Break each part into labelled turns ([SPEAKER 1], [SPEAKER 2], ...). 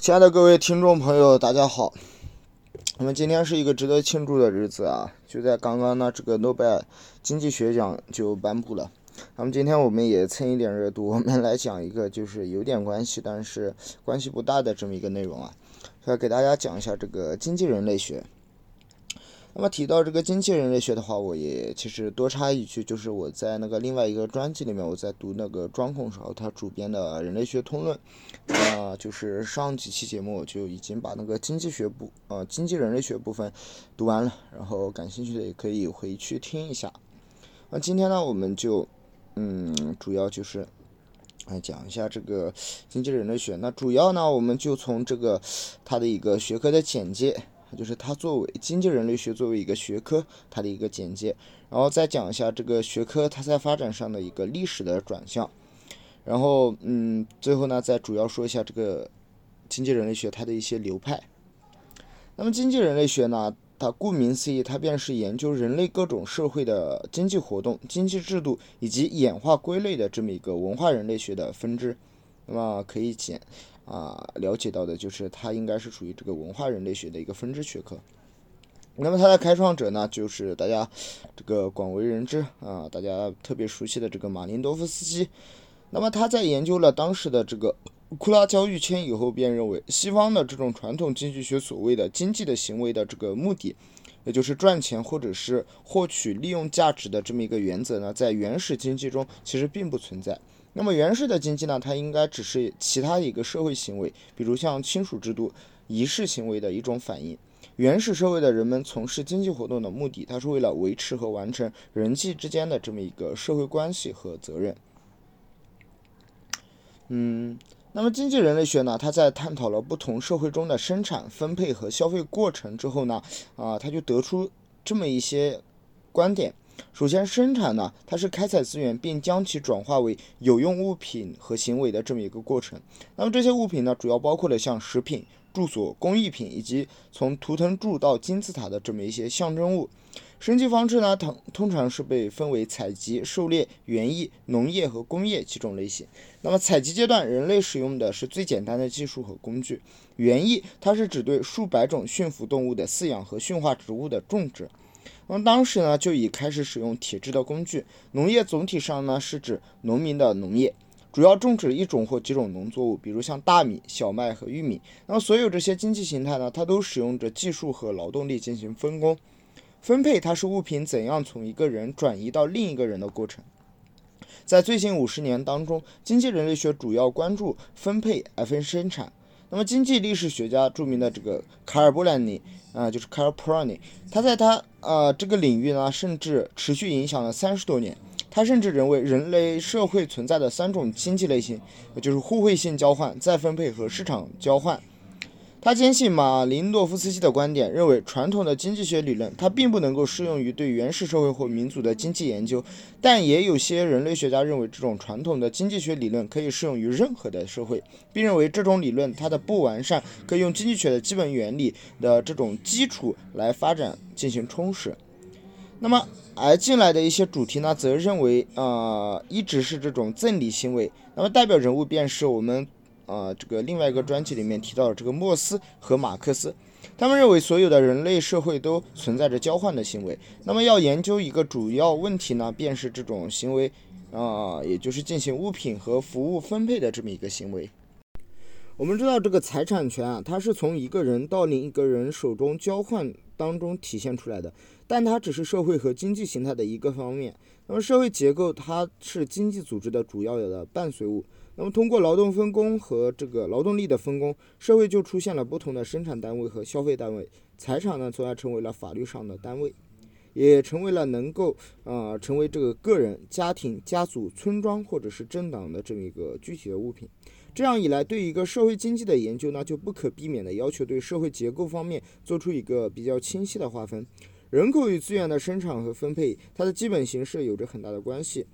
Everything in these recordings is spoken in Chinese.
[SPEAKER 1] 亲爱的各位听众朋友，大家好。我们今天是一个值得庆祝的日子啊！就在刚刚呢，这个诺贝尔经济学奖就颁布了。那么今天我们也蹭一点热度，我们来讲一个就是有点关系，但是关系不大的这么一个内容啊，要给大家讲一下这个经济人类学。那么提到这个经济人类学的话，我也其实多插一句，就是我在那个另外一个专辑里面，我在读那个庄孔时候他主编的《人类学通论》，啊，就是上几期节目我就已经把那个经济学部，呃，经济人类学部分读完了，然后感兴趣的也可以回去听一下。那今天呢，我们就，嗯，主要就是来讲一下这个经济人类学。那主要呢，我们就从这个它的一个学科的简介。就是它作为经济人类学作为一个学科，它的一个简介，然后再讲一下这个学科它在发展上的一个历史的转向，然后嗯，最后呢再主要说一下这个经济人类学它的一些流派。那么经济人类学呢，它顾名思义，它便是研究人类各种社会的经济活动、经济制度以及演化归类的这么一个文化人类学的分支。那么可以简。啊，了解到的就是它应该是属于这个文化人类学的一个分支学科。那么它的开创者呢，就是大家这个广为人知啊，大家特别熟悉的这个马林多夫斯基。那么他在研究了当时的这个库拉交易圈以后，便认为西方的这种传统经济学所谓的经济的行为的这个目的，也就是赚钱或者是获取利用价值的这么一个原则呢，在原始经济中其实并不存在。那么原始的经济呢，它应该只是其他一个社会行为，比如像亲属制度、仪式行为的一种反应。原始社会的人们从事经济活动的目的，它是为了维持和完成人际之间的这么一个社会关系和责任。嗯，那么经济人类学呢，它在探讨了不同社会中的生产、分配和消费过程之后呢，啊，它就得出这么一些观点。首先，生产呢，它是开采资源并将其转化为有用物品和行为的这么一个过程。那么这些物品呢，主要包括了像食品、住所、工艺品以及从图腾柱到金字塔的这么一些象征物。生计方式呢，通通常是被分为采集、狩猎、园艺、农业和工业几种类型。那么采集阶段，人类使用的是最简单的技术和工具。园艺，它是指对数百种驯服动物的饲养和驯化植物的种植。那么当时呢，就已开始使用铁制的工具。农业总体上呢，是指农民的农业，主要种植一种或几种农作物，比如像大米、小麦和玉米。那么所有这些经济形态呢，它都使用着技术和劳动力进行分工、分配。它是物品怎样从一个人转移到另一个人的过程。在最近五十年当中，经济人类学主要关注分配而非生产。那么经济历史学家著名的这个卡尔布兰尼啊，就是卡尔普兰尼，他在他呃这个领域呢，甚至持续影响了三十多年。他甚至认为人类社会存在的三种经济类型，就是互惠性交换、再分配和市场交换。他坚信马林诺夫斯基的观点，认为传统的经济学理论它并不能够适用于对原始社会或民族的经济研究，但也有些人类学家认为这种传统的经济学理论可以适用于任何的社会，并认为这种理论它的不完善可以用经济学的基本原理的这种基础来发展进行充实。那么而进来的一些主题呢，则认为呃一直是这种赠礼行为，那么代表人物便是我们。啊，这个另外一个专辑里面提到了这个莫斯和马克思，他们认为所有的人类社会都存在着交换的行为。那么要研究一个主要问题呢，便是这种行为啊，也就是进行物品和服务分配的这么一个行为。我们知道这个财产权啊，它是从一个人到另一个人手中交换当中体现出来的，但它只是社会和经济形态的一个方面。那么社会结构它是经济组织的主要的伴随物。那么，通过劳动分工和这个劳动力的分工，社会就出现了不同的生产单位和消费单位。财产呢，从而成为了法律上的单位，也成为了能够啊成为这个个人、家庭、家族、村庄或者是政党的这么一个具体的物品。这样一来，对一个社会经济的研究呢，就不可避免的要求对社会结构方面做出一个比较清晰的划分。人口与资源的生产和分配，它的基本形式有着很大的关系。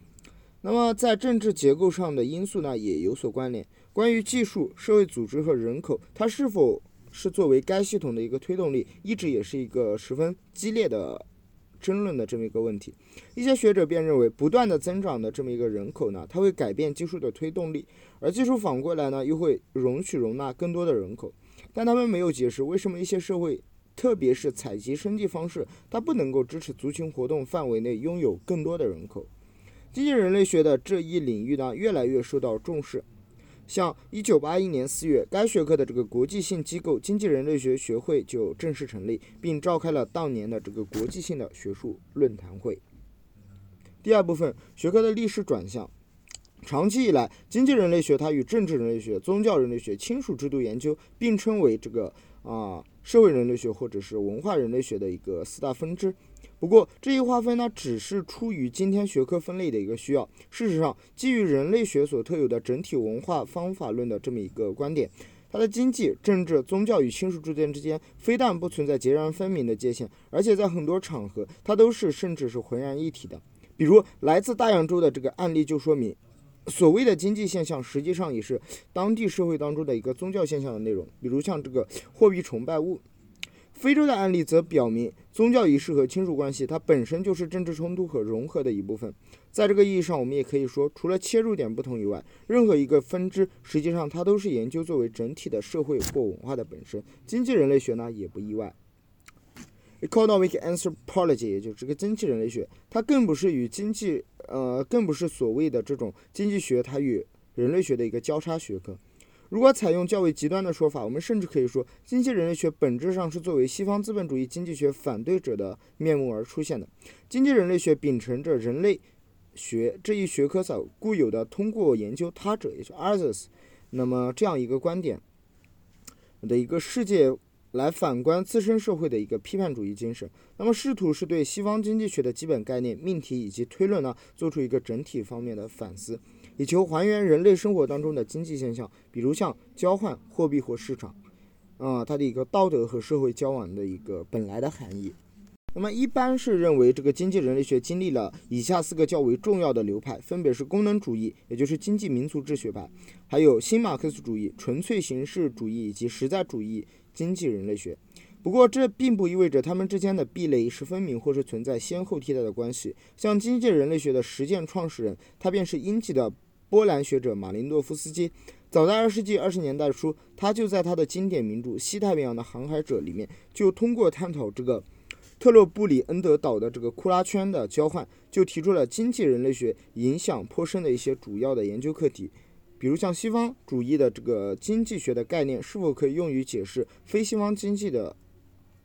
[SPEAKER 1] 那么，在政治结构上的因素呢，也有所关联。关于技术、社会组织和人口，它是否是作为该系统的一个推动力，一直也是一个十分激烈的争论的这么一个问题。一些学者便认为，不断的增长的这么一个人口呢，它会改变技术的推动力，而技术反过来呢，又会容许容纳更多的人口。但他们没有解释为什么一些社会，特别是采集生计方式，它不能够支持族群活动范围内拥有更多的人口。经济人类学的这一领域呢，越来越受到重视。像一九八一年四月，该学科的这个国际性机构经济人类学学会就正式成立，并召开了当年的这个国际性的学术论坛会。第二部分，学科的历史转向。长期以来，经济人类学它与政治人类学、宗教人类学、亲属制度研究并称为这个啊社会人类学或者是文化人类学的一个四大分支。不过，这一划分呢，只是出于今天学科分类的一个需要。事实上，基于人类学所特有的整体文化方法论的这么一个观点，它的经济、政治、宗教与亲属之间之间，非但不存在截然分明的界限，而且在很多场合，它都是甚至是浑然一体的。比如，来自大洋洲的这个案例就说明，所谓的经济现象，实际上也是当地社会当中的一个宗教现象的内容。比如像这个货币崇拜物。非洲的案例则表明，宗教仪式和亲属关系，它本身就是政治冲突和融合的一部分。在这个意义上，我们也可以说，除了切入点不同以外，任何一个分支，实际上它都是研究作为整体的社会或文化的本身。经济人类学呢，也不意外。Economic anthropology，也就是这个经济人类学，它更不是与经济，呃，更不是所谓的这种经济学，它与人类学的一个交叉学科。如果采用较为极端的说法，我们甚至可以说，经济人类学本质上是作为西方资本主义经济学反对者的面目而出现的。经济人类学秉承着人类学这一学科所固有的通过研究他者，也就 others，那么这样一个观点的一个世界来反观自身社会的一个批判主义精神。那么试图是对西方经济学的基本概念、命题以及推论呢，做出一个整体方面的反思。以求还原人类生活当中的经济现象，比如像交换货币或市场，啊，它的一个道德和社会交往的一个本来的含义。那么一般是认为这个经济人类学经历了以下四个较为重要的流派，分别是功能主义，也就是经济民族志学派，还有新马克思主义、纯粹形式主义以及实在主义经济人类学。不过这并不意味着他们之间的壁垒是分明或是存在先后替代的关系。像经济人类学的实践创始人，他便是英籍的。波兰学者马林诺夫斯基，早在二世纪二十年代初，他就在他的经典名著《西太平洋的航海者》里面，就通过探讨这个特洛布里恩德岛的这个库拉圈的交换，就提出了经济人类学影响颇深的一些主要的研究课题，比如像西方主义的这个经济学的概念是否可以用于解释非西方经济的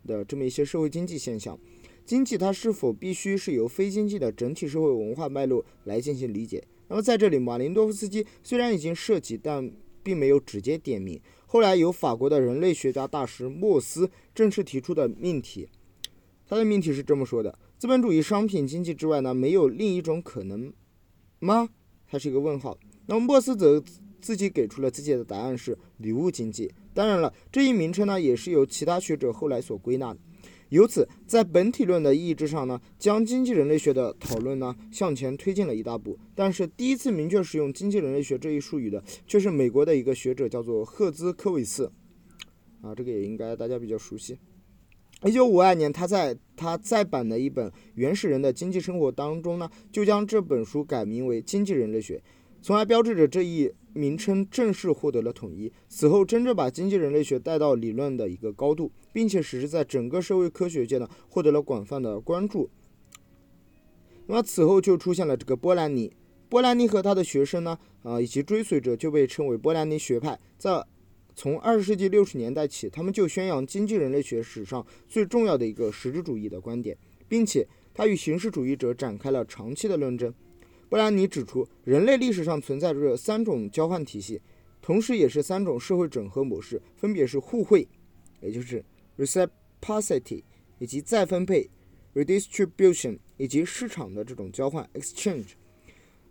[SPEAKER 1] 的这么一些社会经济现象，经济它是否必须是由非经济的整体社会文化脉络来进行理解。那么在这里，马林多夫斯基虽然已经涉及，但并没有直接点名。后来由法国的人类学家大师莫斯正式提出的命题，他的命题是这么说的：资本主义商品经济之外呢，没有另一种可能吗？它是一个问号。那么莫斯则自己给出了自己的答案是礼物经济。当然了，这一名称呢，也是由其他学者后来所归纳的。由此，在本体论的意义之上呢，将经济人类学的讨论呢向前推进了一大步。但是，第一次明确使用经济人类学这一术语的，却是美国的一个学者，叫做赫兹科维斯。啊，这个也应该大家比较熟悉。一九五二年，他在他再版的一本《原始人的经济生活》当中呢，就将这本书改名为《经济人类学》。从而标志着这一名称正式获得了统一。此后，真正把经济人类学带到理论的一个高度，并且使之在整个社会科学界呢获得了广泛的关注。那么此后就出现了这个波兰尼。波兰尼和他的学生呢，啊以及追随者就被称为波兰尼学派。在从二十世纪六十年代起，他们就宣扬经济人类学史上最重要的一个实质主义的观点，并且他与形式主义者展开了长期的论争。波兰尼指出，人类历史上存在着三种交换体系，同时也是三种社会整合模式，分别是互惠，也就是 reciprocity，以及再分配 redistribution，以及市场的这种交换 exchange。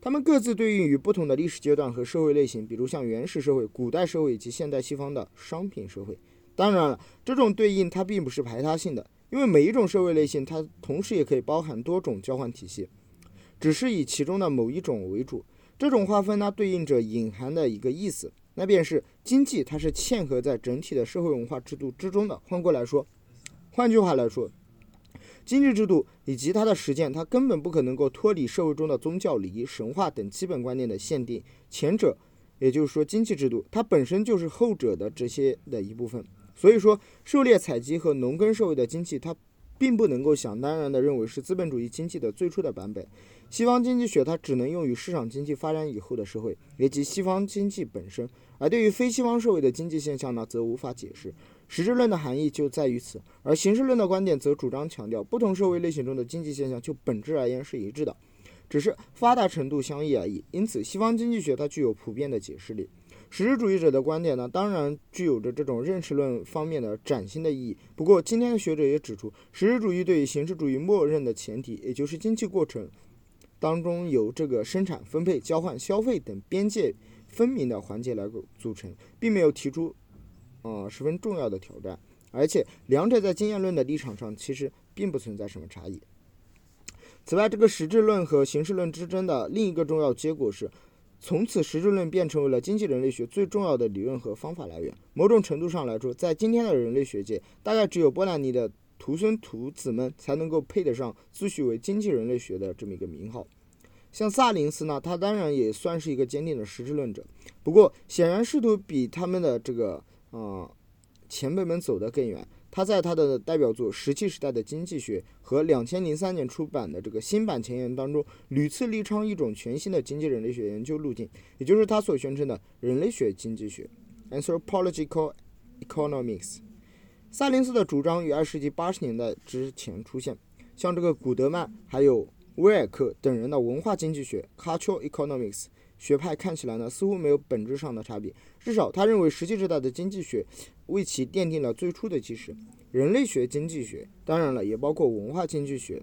[SPEAKER 1] 它们各自对应于不同的历史阶段和社会类型，比如像原始社会、古代社会以及现代西方的商品社会。当然了，这种对应它并不是排他性的，因为每一种社会类型它同时也可以包含多种交换体系。只是以其中的某一种为主，这种划分呢，对应着隐含的一个意思，那便是经济它是嵌合在整体的社会文化制度之中的。换过来说，换句话来说，经济制度以及它的实践，它根本不可能够脱离社会中的宗教礼仪、神话等基本观念的限定。前者，也就是说经济制度，它本身就是后者的这些的一部分。所以说，狩猎采集和农耕社会的经济，它并不能够想当然的认为是资本主义经济的最初的版本。西方经济学它只能用于市场经济发展以后的社会，以及西方经济本身。而对于非西方社会的经济现象呢，则无法解释。实质论的含义就在于此，而形式论的观点则主张强调，不同社会类型中的经济现象就本质而言是一致的，只是发达程度相异而已。因此，西方经济学它具有普遍的解释力。实质主义者的观点呢，当然具有着这种认识论方面的崭新的意义。不过，今天的学者也指出，实质主义对于形式主义默认的前提，也就是经济过程当中由这个生产、分配、交换、消费等边界分明的环节来组成，并没有提出。呃，十分重要的挑战，而且两者在经验论的立场上其实并不存在什么差异。此外，这个实质论和形式论之争的另一个重要结果是，从此实质论便成为了经济人类学最重要的理论和方法来源。某种程度上来说，在今天的人类学界，大概只有波兰尼的徒孙徒子们才能够配得上自诩为经济人类学的这么一个名号。像萨林斯呢，他当然也算是一个坚定的实质论者，不过显然试图比他们的这个。啊，前辈们走得更远。他在他的代表作《石器时代的经济学》和两千零三年出版的这个新版前言当中，屡次力倡一种全新的经济人类学研究路径，也就是他所宣称的人类学经济学 （Anthropological Economics）。萨林斯的主张于二世纪八十年代之前出现，像这个古德曼还有威尔克等人的文化经济学 （Cultural Economics）。学派看起来呢，似乎没有本质上的差别。至少，他认为实际时代的经济学为其奠定了最初的基石。人类学经济学，当然了，也包括文化经济学。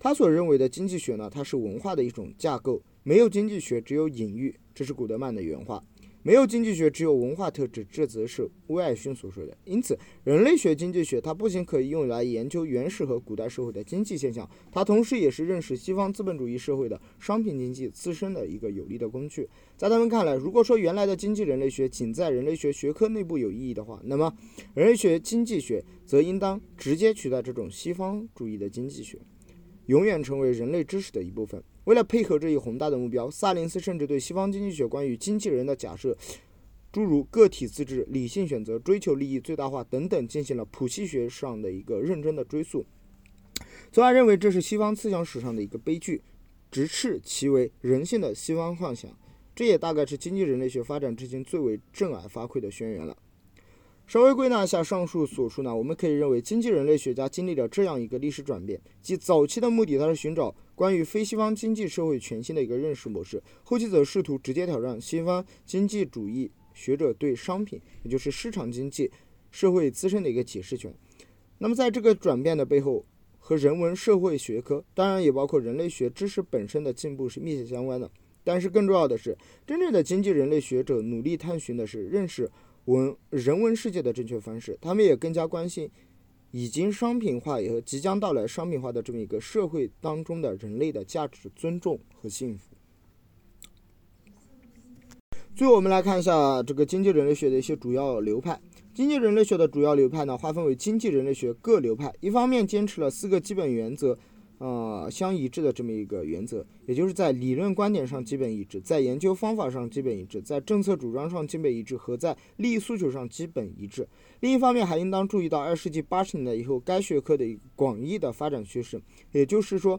[SPEAKER 1] 他所认为的经济学呢，它是文化的一种架构。没有经济学，只有隐喻。这是古德曼的原话。没有经济学，只有文化特质，这则是威尔逊所说的。因此，人类学经济学它不仅可以用来研究原始和古代社会的经济现象，它同时也是认识西方资本主义社会的商品经济自身的一个有力的工具。在他们看来，如果说原来的经济人类学仅在人类学学科内部有意义的话，那么人类学经济学则应当直接取代这种西方主义的经济学，永远成为人类知识的一部分。为了配合这一宏大的目标，萨林斯甚至对西方经济学关于经纪人的假设，诸如个体自治、理性选择、追求利益最大化等等，进行了谱系学上的一个认真的追溯，从而认为这是西方思想史上的一个悲剧，直斥其为人性的西方幻想。这也大概是经济人类学发展至今最为震耳发聩的宣言了。稍微归纳一下上述所述呢，我们可以认为，经济人类学家经历了这样一个历史转变：即早期的目的，它是寻找关于非西方经济社会全新的一个认识模式；后期则试图直接挑战西方经济主义学者对商品，也就是市场经济社会自身的一个解释权。那么，在这个转变的背后，和人文社会学科，当然也包括人类学知识本身的进步是密切相关的。但是，更重要的是，真正的经济人类学者努力探寻的是认识。文人文世界的正确方式，他们也更加关心已经商品化也和即将到来商品化的这么一个社会当中的人类的价值、尊重和幸福。最后，我们来看一下这个经济人类学的一些主要流派。经济人类学的主要流派呢，划分为经济人类学各流派。一方面坚持了四个基本原则。呃，相一致的这么一个原则，也就是在理论观点上基本一致，在研究方法上基本一致，在政策主张上基本一致和在利益诉求上基本一致。另一方面，还应当注意到二世纪八十年代以后该学科的广义的发展趋势。也就是说，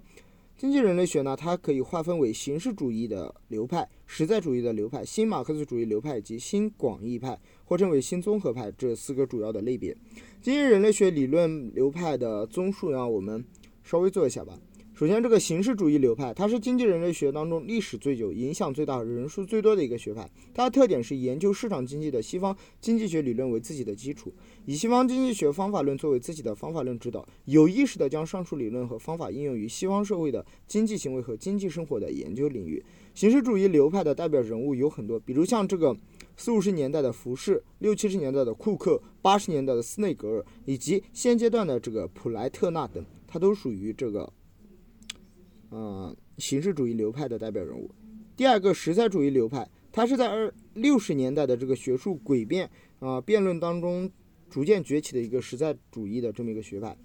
[SPEAKER 1] 经济人类学呢，它可以划分为形式主义的流派、实在主义的流派、新马克思主义流派以及新广义派，或称为新综合派这四个主要的类别。经济人类学理论流派的综述呢，我们。稍微做一下吧。首先，这个形式主义流派，它是经济人类学当中历史最久、影响最大、人数最多的一个学派。它的特点是研究市场经济的西方经济学理论为自己的基础，以西方经济学方法论作为自己的方法论指导，有意识地将上述理论和方法应用于西方社会的经济行为和经济生活的研究领域。形式主义流派的代表人物有很多，比如像这个四五十年代的福士，六七十年代的库克，八十年代的斯内格尔，以及现阶段的这个普莱特纳等。它都属于这个，呃，形式主义流派的代表人物。第二个实在主义流派，它是在二六十年代的这个学术诡辩啊辩论当中逐渐崛起的一个实在主义的这么一个学派。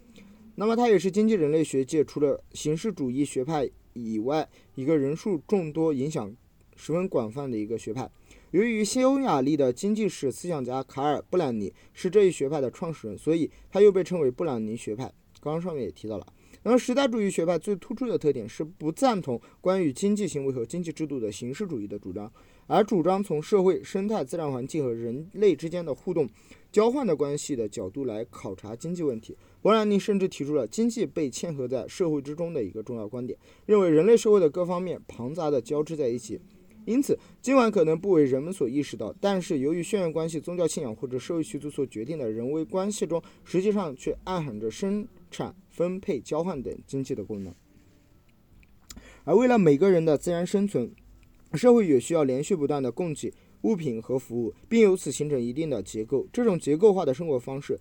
[SPEAKER 1] 那么它也是经济人类学界除了形式主义学派以外一个人数众多、影响十分广泛的一个学派。由于匈牙利的经济史思想家卡尔·布兰尼是这一学派的创始人，所以他又被称为布兰尼学派。刚刚上面也提到了。那么时代主义学派最突出的特点是不赞同关于经济行为和经济制度的形式主义的主张，而主张从社会、生态、自然环境和人类之间的互动、交换的关系的角度来考察经济问题。伯兰尼甚至提出了经济被嵌合在社会之中的一个重要观点，认为人类社会的各方面庞杂的交织在一起。因此，尽管可能不为人们所意识到，但是由于血缘关系、宗教信仰或者社会习俗所决定的人为关系中，实际上却暗含着生产。分配、交换等经济的功能，而为了每个人的自然生存，社会也需要连续不断的供给物品和服务，并由此形成一定的结构。这种结构化的生活方式，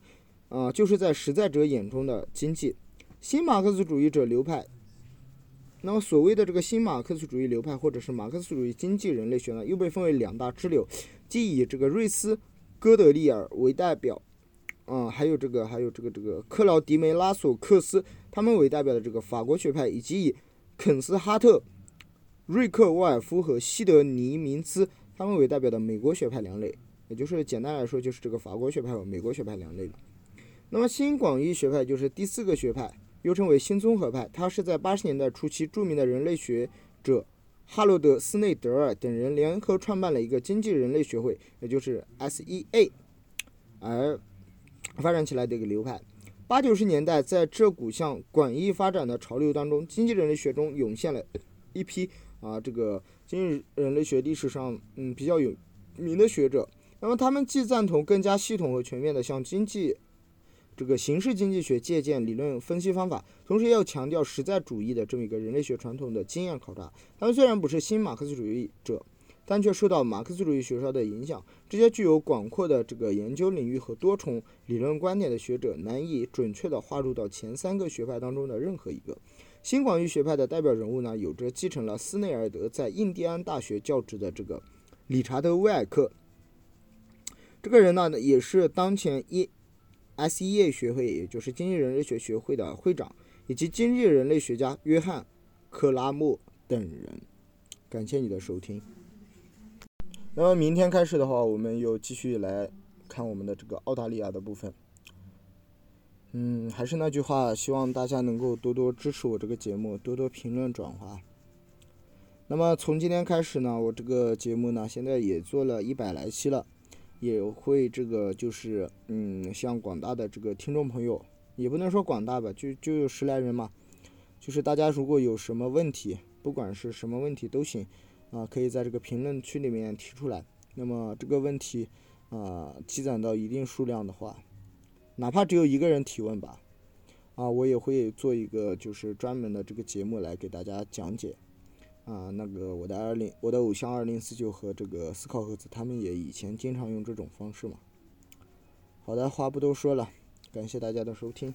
[SPEAKER 1] 啊，就是在实在者眼中的经济。新马克思主义者流派，那么所谓的这个新马克思主义流派，或者是马克思主义经济人类学呢，又被分为两大支流，即以这个瑞斯·哥德利尔为代表。嗯，还有这个，还有这个，这个克劳迪梅拉索克斯他们为代表的这个法国学派，以及以肯斯哈特、瑞克沃尔夫和西德尼明兹他们为代表的美国学派两类，也就是简单来说，就是这个法国学派和美国学派两类。那么新广义学派就是第四个学派，又称为新综合派，它是在八十年代初期著名的人类学者哈罗德·斯内德尔等人联合创办了一个经济人类学会，也就是 SEA，而发展起来的一个流派，八九十年代，在这股向广义发展的潮流当中，经济人类学中涌现了一批啊，这个经济人类学历史上嗯比较有名的学者。那么他们既赞同更加系统和全面的向经济这个形式经济学借鉴理论分析方法，同时要强调实在主义的这么一个人类学传统的经验考察。他们虽然不是新马克思主义者。但却受到马克思主义学说的影响，这些具有广阔的这个研究领域和多重理论观点的学者，难以准确地划入到前三个学派当中的任何一个。新广义学派的代表人物呢，有着继承了斯内尔德在印第安大学教职的这个理查德·威尔克。这个人呢，也是当前一 SEA 学会，也就是经济人类学学会的会长，以及经济人类学家约翰·克拉默等人。感谢你的收听。那么明天开始的话，我们又继续来看我们的这个澳大利亚的部分。嗯，还是那句话，希望大家能够多多支持我这个节目，多多评论转发。那么从今天开始呢，我这个节目呢，现在也做了一百来期了，也会这个就是嗯，向广大的这个听众朋友，也不能说广大吧，就就有十来人嘛，就是大家如果有什么问题，不管是什么问题都行。啊，可以在这个评论区里面提出来。那么这个问题，啊，积攒到一定数量的话，哪怕只有一个人提问吧，啊，我也会做一个就是专门的这个节目来给大家讲解。啊，那个我的二零，我的偶像二零四九和这个思考盒子，他们也以前经常用这种方式嘛。好的，话不多说了，感谢大家的收听。